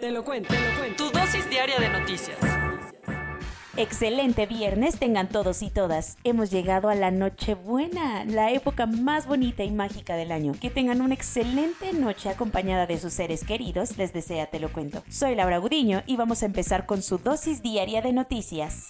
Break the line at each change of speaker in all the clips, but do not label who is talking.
Te lo cuento, te lo cuento. Tu dosis diaria de noticias.
Excelente viernes tengan todos y todas. Hemos llegado a la Nochebuena, la época más bonita y mágica del año. Que tengan una excelente noche acompañada de sus seres queridos, les desea Te lo cuento. Soy Laura Gudiño y vamos a empezar con su dosis diaria de noticias.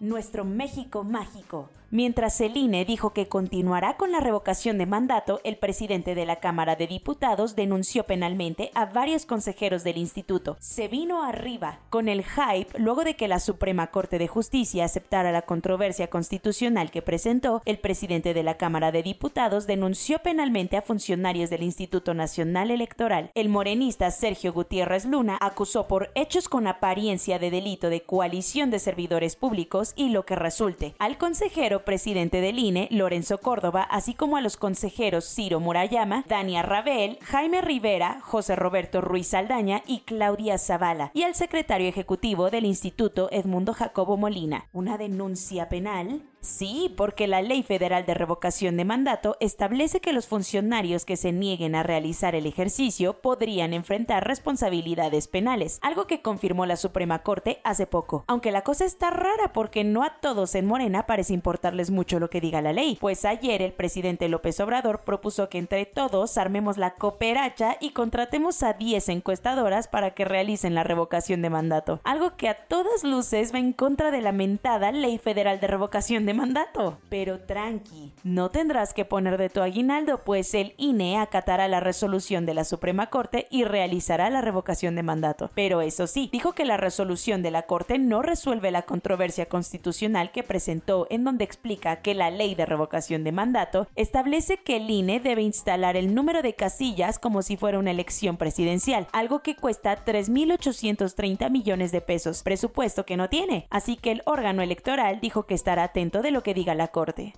Nuestro México mágico. Mientras el INE dijo que continuará con la revocación de mandato, el presidente de la Cámara de Diputados denunció penalmente a varios consejeros del instituto. Se vino arriba con el hype luego de que la Suprema Corte de Justicia aceptara la controversia constitucional que presentó, el presidente de la Cámara de Diputados denunció penalmente a funcionarios del Instituto Nacional Electoral. El morenista Sergio Gutiérrez Luna acusó por hechos con apariencia de delito de coalición de servidores públicos y lo que resulte al consejero presidente del INE, Lorenzo Córdoba, así como a los consejeros Ciro Murayama, Dania Rabel, Jaime Rivera, José Roberto Ruiz Saldaña y Claudia Zavala, y al secretario ejecutivo del Instituto Edmundo Jacobo Molina. ¿Una denuncia penal? Sí, porque la Ley Federal de Revocación de Mandato establece que los funcionarios que se nieguen a realizar el ejercicio podrían enfrentar responsabilidades penales, algo que confirmó la Suprema Corte hace poco. Aunque la cosa está rara porque no a todos en Morena parece importarles mucho lo que diga la ley, pues ayer el presidente López Obrador propuso que entre todos armemos la cooperacha y contratemos a 10 encuestadoras para que realicen la revocación de mandato, algo que a todas luces va en contra de la mentada Ley Federal de Revocación de mandato. Pero tranqui, no tendrás que poner de tu aguinaldo, pues el INE acatará la resolución de la Suprema Corte y realizará la revocación de mandato. Pero eso sí, dijo que la resolución de la Corte no resuelve la controversia constitucional que presentó en donde explica que la ley de revocación de mandato establece que el INE debe instalar el número de casillas como si fuera una elección presidencial, algo que cuesta 3.830 millones de pesos, presupuesto que no tiene. Así que el órgano electoral dijo que estará atento de lo que diga la Corte.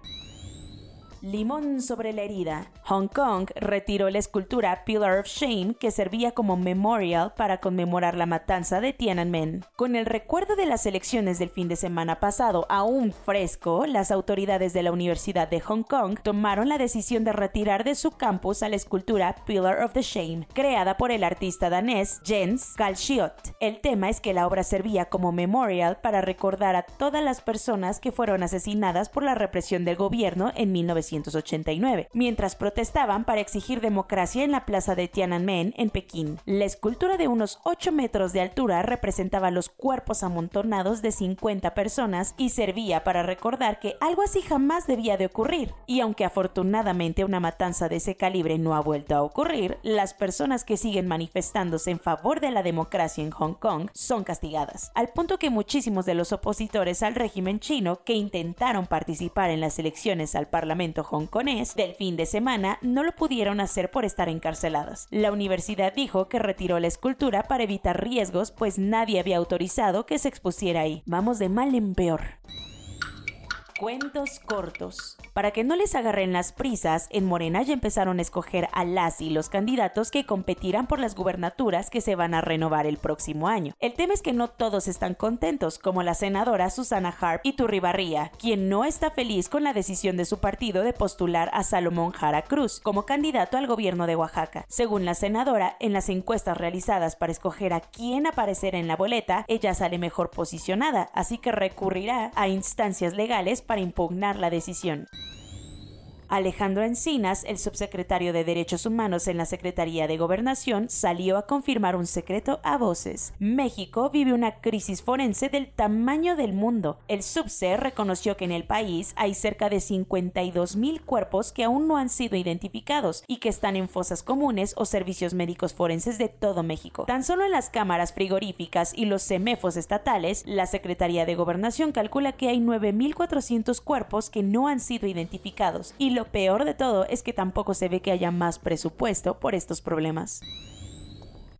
Limón sobre la herida. Hong Kong retiró la escultura Pillar of Shame que servía como memorial para conmemorar la matanza de Tiananmen. Con el recuerdo de las elecciones del fin de semana pasado aún fresco, las autoridades de la Universidad de Hong Kong tomaron la decisión de retirar de su campus a la escultura Pillar of the Shame, creada por el artista danés Jens Galschiot. El tema es que la obra servía como memorial para recordar a todas las personas que fueron asesinadas por la represión del gobierno en 19 1989, mientras protestaban para exigir democracia en la plaza de Tiananmen en Pekín. La escultura de unos 8 metros de altura representaba los cuerpos amontonados de 50 personas y servía para recordar que algo así jamás debía de ocurrir. Y aunque afortunadamente una matanza de ese calibre no ha vuelto a ocurrir, las personas que siguen manifestándose en favor de la democracia en Hong Kong son castigadas, al punto que muchísimos de los opositores al régimen chino que intentaron participar en las elecciones al Parlamento hongkonés del fin de semana no lo pudieron hacer por estar encarceladas. La universidad dijo que retiró la escultura para evitar riesgos, pues nadie había autorizado que se expusiera ahí. Vamos de mal en peor. Cuentos cortos. Para que no les agarren las prisas, en Morena ya empezaron a escoger a las y los candidatos que competirán por las gubernaturas que se van a renovar el próximo año. El tema es que no todos están contentos, como la senadora Susana Harp y Turribarría, quien no está feliz con la decisión de su partido de postular a Salomón Jara Cruz como candidato al gobierno de Oaxaca. Según la senadora, en las encuestas realizadas para escoger a quién aparecer en la boleta, ella sale mejor posicionada, así que recurrirá a instancias legales para impugnar la decisión. Alejandro Encinas, el subsecretario de Derechos Humanos en la Secretaría de Gobernación, salió a confirmar un secreto a voces. México vive una crisis forense del tamaño del mundo. El subse reconoció que en el país hay cerca de 52 mil cuerpos que aún no han sido identificados y que están en fosas comunes o servicios médicos forenses de todo México. Tan solo en las cámaras frigoríficas y los semefos estatales, la Secretaría de Gobernación calcula que hay 9.400 cuerpos que no han sido identificados y lo peor de todo es que tampoco se ve que haya más presupuesto por estos problemas.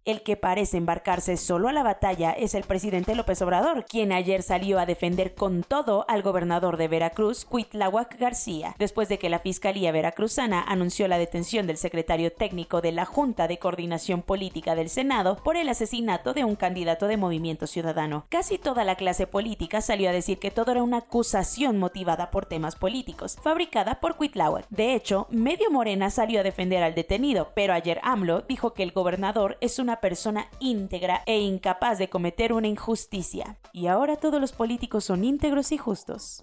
El que parece embarcarse solo a la batalla es el presidente López Obrador, quien ayer salió a defender con todo al gobernador de Veracruz, Cuitláhuac García, después de que la Fiscalía Veracruzana anunció la detención del secretario técnico de la Junta de Coordinación Política del Senado por el asesinato de un candidato de Movimiento Ciudadano. Casi toda la clase política salió a decir que todo era una acusación motivada por temas políticos, fabricada por Cuitláhuac. De hecho, medio Morena salió a defender al detenido, pero ayer AMLO dijo que el gobernador es una persona íntegra e incapaz de cometer una injusticia. Y ahora todos los políticos son íntegros y justos.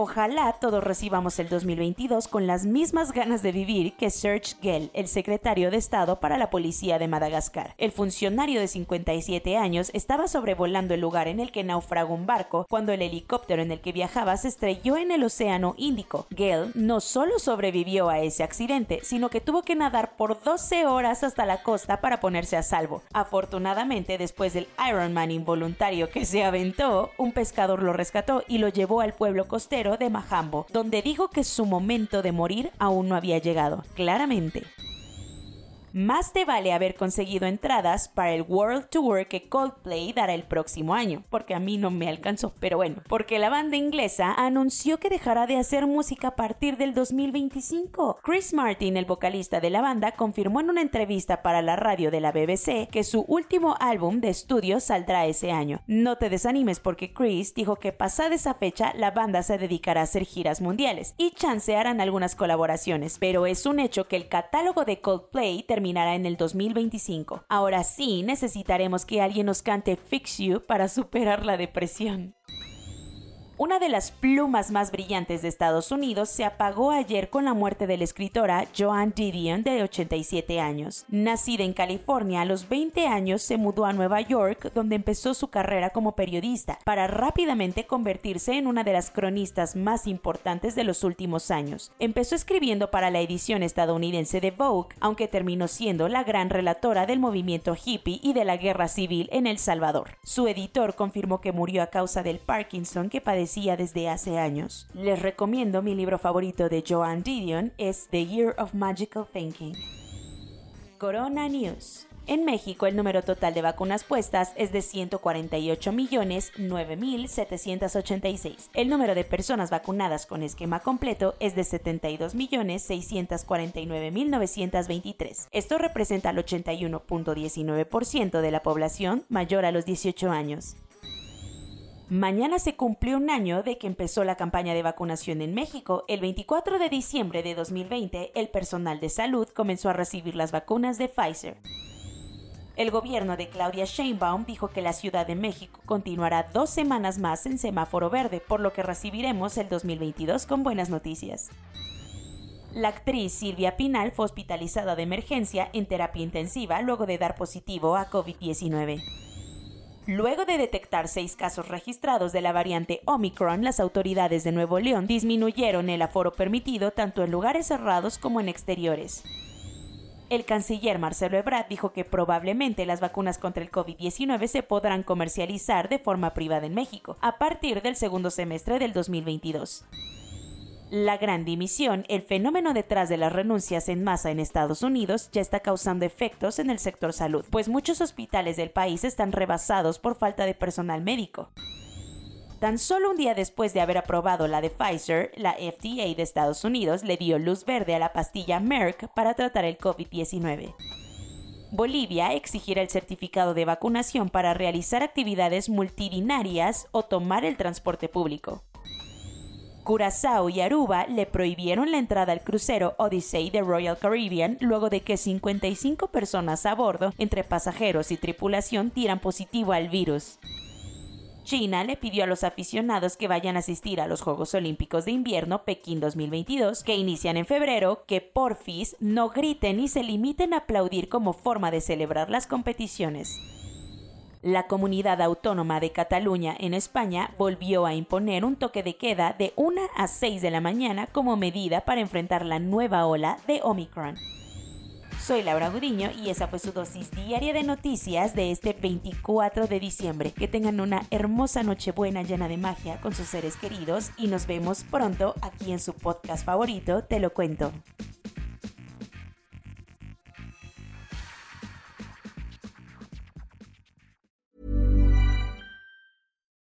Ojalá todos recibamos el 2022 con las mismas ganas de vivir que Serge Gell, el secretario de Estado para la Policía de Madagascar. El funcionario de 57 años estaba sobrevolando el lugar en el que naufragó un barco cuando el helicóptero en el que viajaba se estrelló en el Océano Índico. Gell no solo sobrevivió a ese accidente, sino que tuvo que nadar por 12 horas hasta la costa para ponerse a salvo. Afortunadamente, después del Ironman involuntario que se aventó, un pescador lo rescató y lo llevó al pueblo costero de Majambo, donde dijo que su momento de morir aún no había llegado. Claramente. Más te vale haber conseguido entradas para el World Tour que Coldplay dará el próximo año, porque a mí no me alcanzó, pero bueno, porque la banda inglesa anunció que dejará de hacer música a partir del 2025. Chris Martin, el vocalista de la banda, confirmó en una entrevista para la radio de la BBC que su último álbum de estudio saldrá ese año. No te desanimes porque Chris dijo que pasada esa fecha la banda se dedicará a hacer giras mundiales y chancearán algunas colaboraciones, pero es un hecho que el catálogo de Coldplay terminará en el 2025. Ahora sí, necesitaremos que alguien nos cante Fix You para superar la depresión. Una de las plumas más brillantes de Estados Unidos se apagó ayer con la muerte de la escritora Joan Didion de 87 años. Nacida en California, a los 20 años se mudó a Nueva York, donde empezó su carrera como periodista, para rápidamente convertirse en una de las cronistas más importantes de los últimos años. Empezó escribiendo para la edición estadounidense de Vogue, aunque terminó siendo la gran relatora del movimiento hippie y de la guerra civil en El Salvador. Su editor confirmó que murió a causa del Parkinson que padecía desde hace años. Les recomiendo mi libro favorito de Joan Didion, es The Year of Magical Thinking. Corona News. En México, el número total de vacunas puestas es de 148.009.786. El número de personas vacunadas con esquema completo es de 72.649.923. Esto representa el 81.19% de la población mayor a los 18 años. Mañana se cumplió un año de que empezó la campaña de vacunación en México. El 24 de diciembre de 2020, el personal de salud comenzó a recibir las vacunas de Pfizer. El gobierno de Claudia Sheinbaum dijo que la Ciudad de México continuará dos semanas más en semáforo verde, por lo que recibiremos el 2022 con buenas noticias. La actriz Silvia Pinal fue hospitalizada de emergencia en terapia intensiva luego de dar positivo a COVID-19. Luego de detectar seis casos registrados de la variante Omicron, las autoridades de Nuevo León disminuyeron el aforo permitido tanto en lugares cerrados como en exteriores. El canciller Marcelo Ebrard dijo que probablemente las vacunas contra el COVID-19 se podrán comercializar de forma privada en México a partir del segundo semestre del 2022 la gran dimisión, el fenómeno detrás de las renuncias en masa en Estados Unidos ya está causando efectos en el sector salud, pues muchos hospitales del país están rebasados por falta de personal médico. Tan solo un día después de haber aprobado la de Pfizer, la FDA de Estados Unidos le dio luz verde a la pastilla Merck para tratar el COVID-19. Bolivia exigirá el certificado de vacunación para realizar actividades multidinarias o tomar el transporte público. Curazao y Aruba le prohibieron la entrada al crucero Odyssey de Royal Caribbean luego de que 55 personas a bordo, entre pasajeros y tripulación, tiran positivo al virus. China le pidió a los aficionados que vayan a asistir a los Juegos Olímpicos de Invierno Pekín 2022, que inician en febrero, que porfis no griten y se limiten a aplaudir como forma de celebrar las competiciones. La comunidad autónoma de Cataluña en España volvió a imponer un toque de queda de 1 a 6 de la mañana como medida para enfrentar la nueva ola de Omicron. Soy Laura Gudiño y esa fue su dosis diaria de noticias de este 24 de diciembre. Que tengan una hermosa Nochebuena llena de magia con sus seres queridos y nos vemos pronto aquí en su podcast favorito, Te lo cuento.